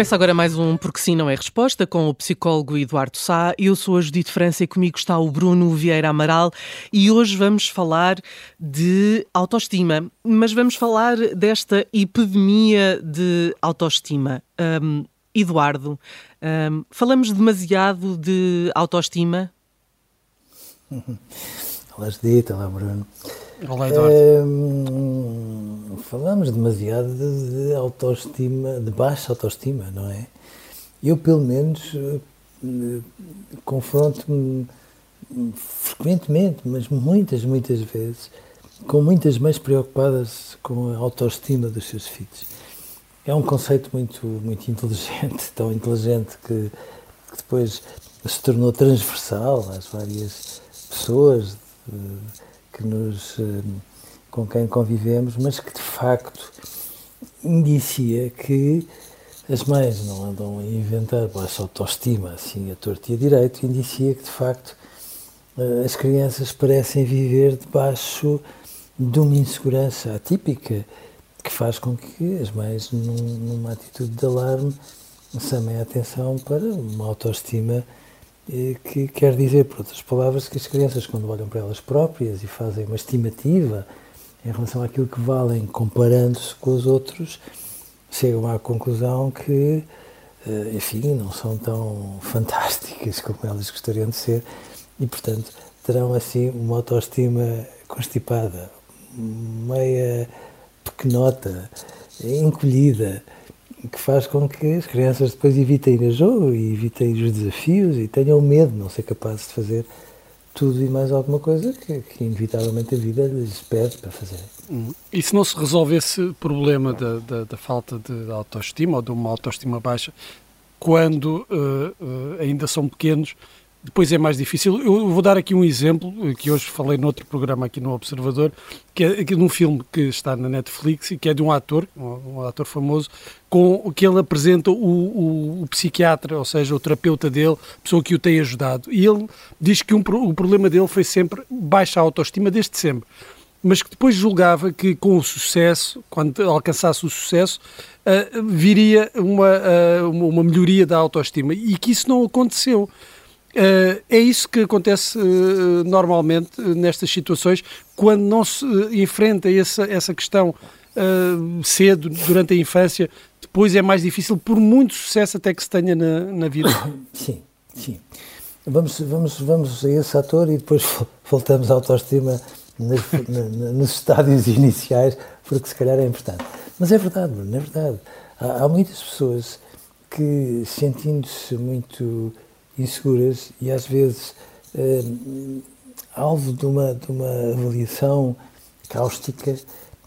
Começa agora mais um Porque Sim Não é Resposta com o psicólogo Eduardo Sá. Eu sou a Judite França e comigo está o Bruno Vieira Amaral e hoje vamos falar de autoestima, mas vamos falar desta epidemia de autoestima. Um, Eduardo, um, falamos demasiado de autoestima? Olá Judite, olá Bruno. Olá Eduardo. Falamos demasiado de, de, autoestima, de baixa autoestima, não é? Eu, pelo menos, eh, confronto-me frequentemente, mas muitas, muitas vezes, com muitas mães preocupadas com a autoestima dos seus filhos. É um conceito muito, muito inteligente, tão inteligente que, que depois se tornou transversal às várias pessoas. De, que nos, eh, com quem convivemos, mas que de facto indicia que as mães não andam a inventar baixa autoestima assim a torto e a direito, indicia que de facto eh, as crianças parecem viver debaixo de uma insegurança atípica que faz com que as mães, num, numa atitude de alarme, chamem a atenção para uma autoestima que quer dizer, por outras palavras, que as crianças, quando olham para elas próprias e fazem uma estimativa em relação àquilo que valem, comparando-se com os outros, chegam à conclusão que, eh, enfim, não são tão fantásticas como elas gostariam de ser e, portanto, terão assim uma autoestima constipada, meia pequenota, encolhida que faz com que as crianças depois evitem a jogo e evitem os desafios e tenham medo de não ser capazes de fazer tudo e mais alguma coisa que, que inevitavelmente a vida lhes pede para fazer. Hum. E se não se resolve esse problema da, da, da, falta de autoestima ou de uma autoestima baixa, quando uh, uh, ainda são pequenos, depois é mais difícil. Eu vou dar aqui um exemplo que hoje falei noutro programa aqui no Observador, que é de um filme que está na Netflix e que é de um ator, um ator famoso, com que ele apresenta o, o, o psiquiatra, ou seja, o terapeuta dele, pessoa que o tem ajudado. E ele diz que um, o problema dele foi sempre baixa autoestima desde sempre mas que depois julgava que com o sucesso, quando alcançasse o sucesso, uh, viria uma, uh, uma melhoria da autoestima e que isso não aconteceu. Uh, é isso que acontece uh, normalmente nestas situações, quando não se enfrenta essa, essa questão cedo, durante a infância, depois é mais difícil, por muito sucesso até que se tenha na, na vida. Sim, sim. Vamos, vamos, vamos a esse ator e depois voltamos à autoestima nos, nos estádios iniciais, porque se calhar é importante. Mas é verdade, Bruno, é verdade. Há, há muitas pessoas que, sentindo-se muito inseguras e às vezes eh, alvo de uma, de uma avaliação cáustica,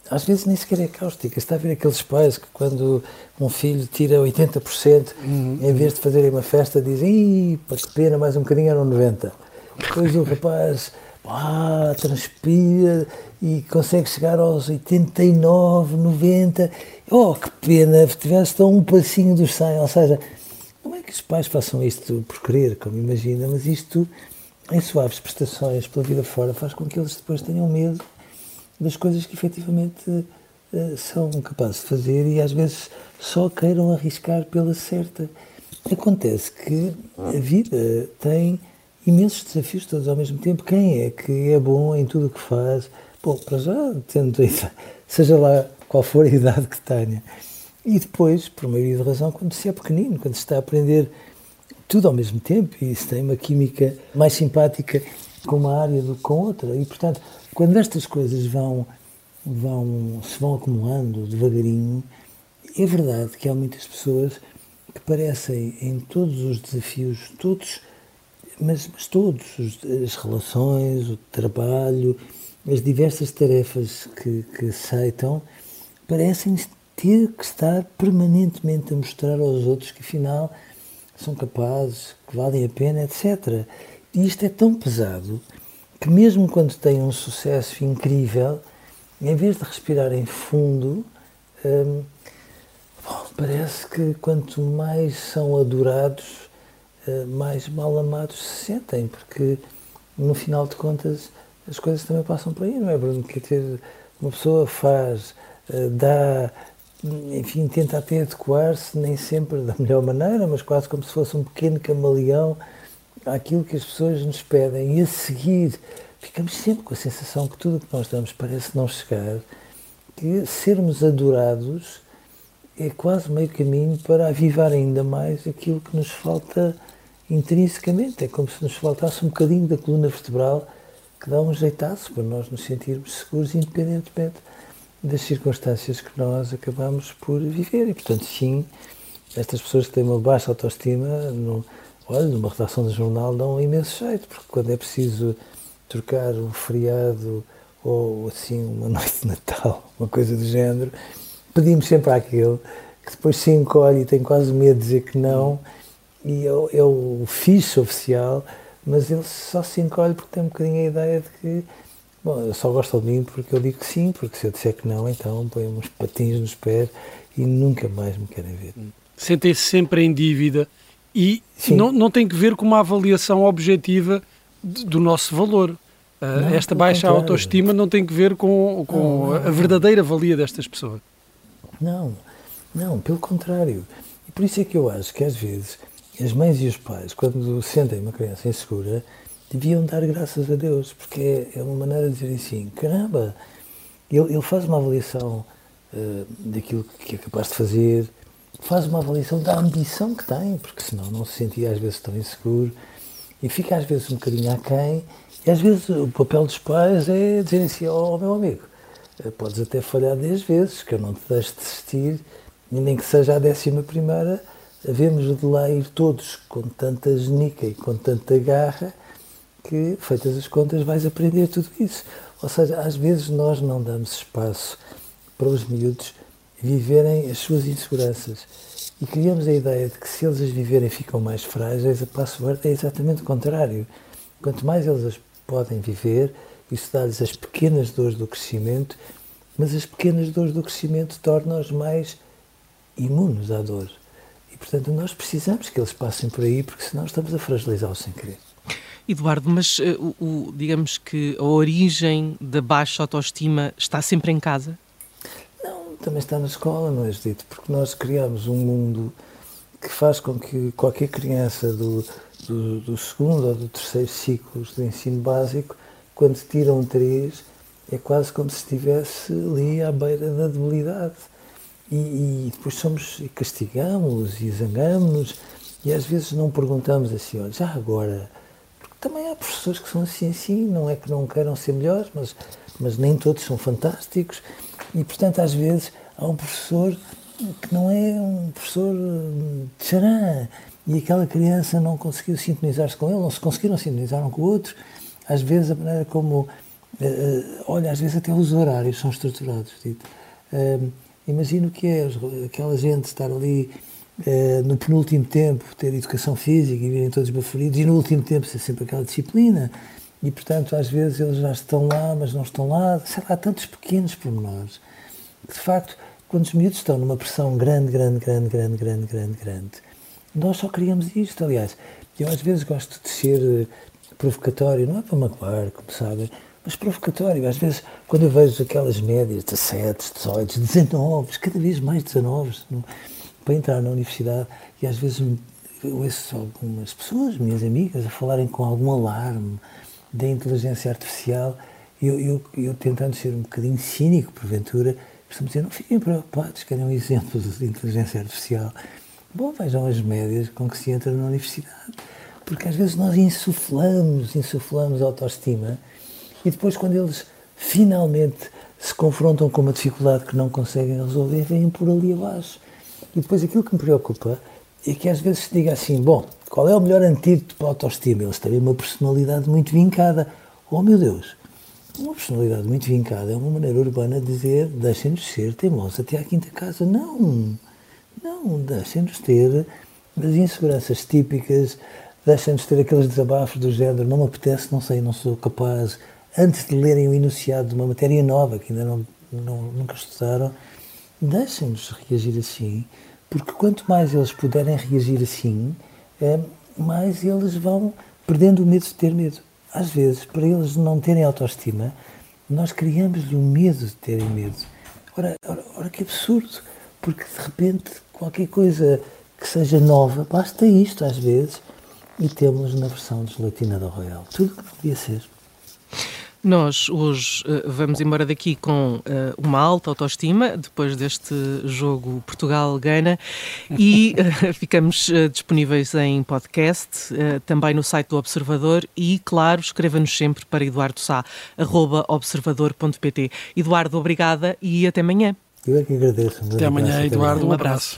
às vezes nem sequer é cáustica. Está a ver aqueles pais que quando um filho tira 80%, uhum. em vez de fazerem uma festa, dizem, Ih, que pena, mais um bocadinho eram 90%. Depois o rapaz ah, transpira e consegue chegar aos 89, 90. Oh, que pena, tivesse tão um passinho dos 100. Ou seja, os pais façam isto por querer, como imagina, mas isto, em suaves prestações pela vida fora, faz com que eles depois tenham medo das coisas que efetivamente uh, são capazes de fazer e às vezes só queiram arriscar pela certa. Acontece que a vida tem imensos desafios todos ao mesmo tempo. Quem é que é bom em tudo o que faz? Bom, para já, tendo, seja lá qual for a idade que tenha. E depois, por maioria de razão, quando se é pequenino, quando se está a aprender tudo ao mesmo tempo e se tem uma química mais simpática com uma área do que com outra. E, portanto, quando estas coisas vão vão, se vão acumulando devagarinho. É verdade que há muitas pessoas que parecem em todos os desafios, todos, mas, mas todos, as relações, o trabalho, as diversas tarefas que, que aceitam, parecem ter que estar permanentemente a mostrar aos outros que afinal são capazes, que valem a pena, etc. E isto é tão pesado que mesmo quando têm um sucesso incrível, em vez de respirarem fundo, hum, bom, parece que quanto mais são adorados, hum, mais mal amados se sentem, porque no final de contas as coisas também passam por aí, não é, Bruno? Uma pessoa faz, hum, dá, enfim, tenta até adequar-se, nem sempre da melhor maneira, mas quase como se fosse um pequeno camaleão àquilo que as pessoas nos pedem. E a seguir, ficamos sempre com a sensação que tudo o que nós damos parece não chegar, que sermos adorados é quase meio caminho para avivar ainda mais aquilo que nos falta intrinsecamente. É como se nos faltasse um bocadinho da coluna vertebral que dá um jeitaço para nós nos sentirmos seguros, independentemente das circunstâncias que nós acabamos por viver. E, portanto, sim, estas pessoas que têm uma baixa autoestima, no, olha, numa redação de jornal dão um imenso jeito, porque quando é preciso trocar um feriado ou assim uma noite de Natal, uma coisa do género, pedimos sempre àquele que depois se encolhe e tem quase medo de dizer que não, e é, é o fixe oficial, mas ele só se encolhe porque tem um bocadinho a ideia de que Bom, eu só gosto de mim porque eu digo que sim, porque se eu disser que não, então põe uns patins nos pés e nunca mais me querem ver. Sentem-se sempre em dívida e não, não tem que ver com uma avaliação objetiva de, do nosso valor. Uh, não, Esta baixa contrário. autoestima não tem que ver com, com não, não, a verdadeira valia destas pessoas. Não, não, pelo contrário. E por isso é que eu acho que às vezes as mães e os pais, quando sentem uma criança insegura, deviam dar graças a Deus, porque é, é uma maneira de dizer assim: caramba, ele, ele faz uma avaliação uh, daquilo que é capaz de fazer, faz uma avaliação da ambição que tem, porque senão não se sentia às vezes tão inseguro e fica às vezes um bocadinho aquém. E às vezes o papel dos pais é dizer assim: oh meu amigo, eh, podes até falhar 10 vezes, que eu não te deixo desistir, e nem que seja a décima primeira, havemos de lá ir todos com tanta genica e com tanta garra que, feitas as contas, vais aprender tudo isso. Ou seja, às vezes nós não damos espaço para os miúdos viverem as suas inseguranças e criamos a ideia de que se eles as viverem ficam mais frágeis, a password é exatamente o contrário. Quanto mais eles as podem viver, isso dá-lhes as pequenas dores do crescimento, mas as pequenas dores do crescimento tornam-os mais imunes à dor. E, portanto, nós precisamos que eles passem por aí, porque senão estamos a fragilizá-los sem querer. Eduardo, mas uh, o, digamos que a origem da baixa autoestima está sempre em casa? Não, também está na escola, não é dito, porque nós criamos um mundo que faz com que qualquer criança do, do, do segundo ou do terceiro ciclo de ensino básico, quando tira um 3, é quase como se estivesse ali à beira da debilidade. E, e depois somos, castigamos e zangamos e às vezes não perguntamos assim, olha, já agora também há professores que são assim, assim, não é que não queiram ser melhores, mas, mas nem todos são fantásticos. E, portanto, às vezes há um professor que não é um professor de charã e aquela criança não conseguiu sintonizar-se com ele, não se conseguiram sintonizar um com o outro. Às vezes, a maneira como. Uh, olha, às vezes até os horários são estruturados. Dito. Uh, imagino que é aquela gente estar ali eh, no penúltimo tempo ter educação física e virem todos baforidos e no último tempo ser sempre aquela disciplina e portanto às vezes eles já estão lá mas não estão lá, sei lá, tantos pequenos pormenores. Que de facto quando os miúdos estão numa pressão grande, grande, grande, grande, grande, grande, grande nós só queríamos isto, aliás eu às vezes gosto de ser eh, provocatório, não é para magoar, como sabem mas provocatório. Às vezes, quando eu vejo aquelas médias, 17, 18, 19, cada vez mais 19, para entrar na universidade e às vezes ouço algumas pessoas, minhas amigas, a falarem com algum alarme da inteligência artificial eu, eu, eu, tentando ser um bocadinho cínico, porventura, costumo dizer, não fiquem preocupados, querem um exemplo de inteligência artificial. Bom, vejam as médias com que se entra na universidade. Porque às vezes nós insuflamos, insuflamos autoestima e depois quando eles finalmente se confrontam com uma dificuldade que não conseguem resolver, vêm por ali abaixo. E depois aquilo que me preocupa é que às vezes se diga assim: bom, qual é o melhor antídoto para a autoestima? Eles têm uma personalidade muito vincada. Oh meu Deus! Uma personalidade muito vincada é uma maneira urbana de dizer deixem-nos ser teimosos até à quinta casa. Não! Não, deixem-nos ter as inseguranças típicas, deixem-nos ter aqueles desabafos do género não me apetece, não sei, não sou capaz. Antes de lerem o enunciado de uma matéria nova que ainda não, não nunca estudaram, deixem-nos reagir assim, porque quanto mais eles puderem reagir assim, é, mais eles vão perdendo o medo de ter medo às vezes, para eles não terem autoestima, nós criamos-lhe o medo de terem medo. Ora, ora, ora, que absurdo, porque de repente qualquer coisa que seja nova, basta isto às vezes, e temos na versão desleitinada Royal. Tudo que podia ser. Nós hoje uh, vamos embora daqui com uh, uma alta autoestima, depois deste jogo Portugal-Gana, e uh, ficamos disponíveis em podcast, também no site do Observador e, claro, escreva-nos sempre para eduardosá.observador.pt. Eduardo, obrigada e até amanhã. Eu é que agradeço. Até amanhã, Eduardo. Um abraço.